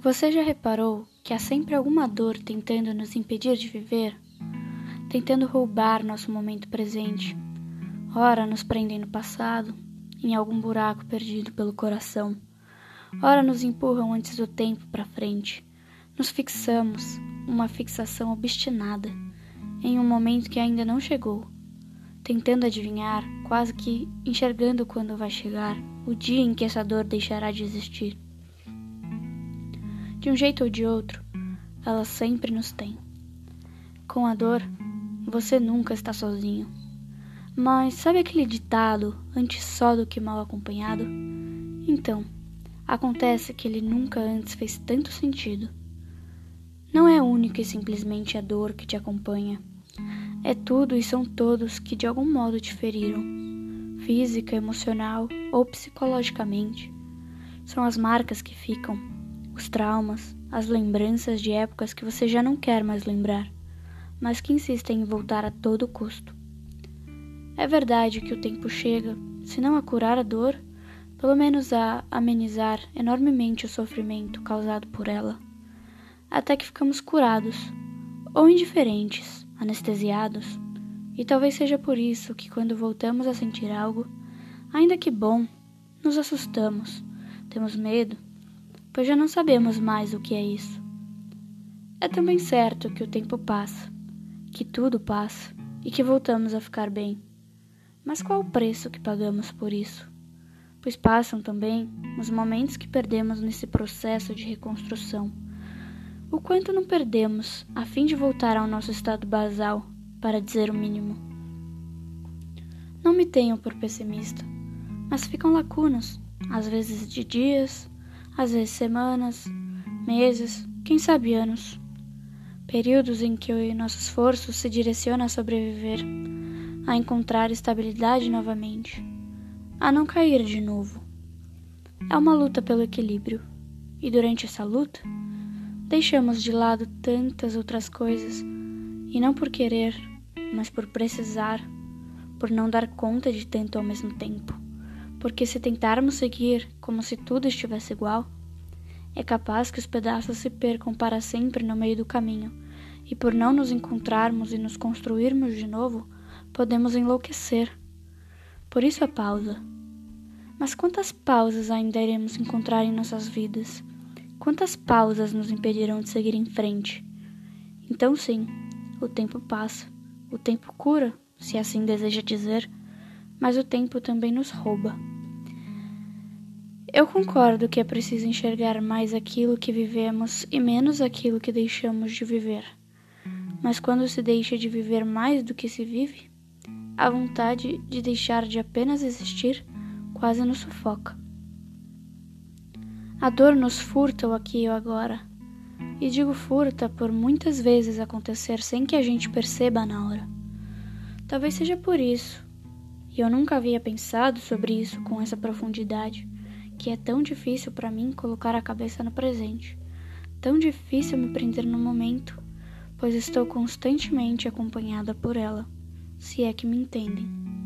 Você já reparou que há sempre alguma dor tentando nos impedir de viver? Tentando roubar nosso momento presente. Ora nos prendem no passado, em algum buraco perdido pelo coração. Ora nos empurram antes do tempo para frente. Nos fixamos, uma fixação obstinada, em um momento que ainda não chegou, tentando adivinhar, quase que enxergando quando vai chegar o dia em que essa dor deixará de existir. De um jeito ou de outro, ela sempre nos tem. Com a dor, você nunca está sozinho. Mas sabe aquele ditado, antes só do que mal acompanhado? Então, acontece que ele nunca antes fez tanto sentido. Não é única e simplesmente a dor que te acompanha. É tudo e são todos que de algum modo te feriram, física, emocional ou psicologicamente. São as marcas que ficam, os traumas, as lembranças de épocas que você já não quer mais lembrar, mas que insistem em voltar a todo custo. É verdade que o tempo chega, se não a curar a dor, pelo menos a amenizar enormemente o sofrimento causado por ela, até que ficamos curados, ou indiferentes, anestesiados, e talvez seja por isso que quando voltamos a sentir algo, ainda que bom, nos assustamos, temos medo pois já não sabemos mais o que é isso. É também certo que o tempo passa, que tudo passa e que voltamos a ficar bem. Mas qual o preço que pagamos por isso? Pois passam também os momentos que perdemos nesse processo de reconstrução. O quanto não perdemos a fim de voltar ao nosso estado basal, para dizer o mínimo. Não me tenho por pessimista, mas ficam lacunas, às vezes de dias, às vezes semanas, meses, quem sabe anos. Períodos em que o nosso esforço se direciona a sobreviver, a encontrar estabilidade novamente, a não cair de novo. É uma luta pelo equilíbrio, e durante essa luta, deixamos de lado tantas outras coisas, e não por querer, mas por precisar, por não dar conta de tanto ao mesmo tempo. Porque se tentarmos seguir como se tudo estivesse igual, é capaz que os pedaços se percam para sempre no meio do caminho, e por não nos encontrarmos e nos construirmos de novo, podemos enlouquecer. Por isso a pausa. Mas quantas pausas ainda iremos encontrar em nossas vidas? Quantas pausas nos impedirão de seguir em frente? Então, sim, o tempo passa, o tempo cura, se assim deseja dizer, mas o tempo também nos rouba. Eu concordo que é preciso enxergar mais aquilo que vivemos e menos aquilo que deixamos de viver. Mas quando se deixa de viver mais do que se vive, a vontade de deixar de apenas existir quase nos sufoca. A dor nos furta o aqui e o agora. E digo furta por muitas vezes acontecer sem que a gente perceba na hora. Talvez seja por isso, e eu nunca havia pensado sobre isso com essa profundidade que é tão difícil para mim colocar a cabeça no presente, tão difícil me prender no momento, pois estou constantemente acompanhada por ela, se é que me entendem.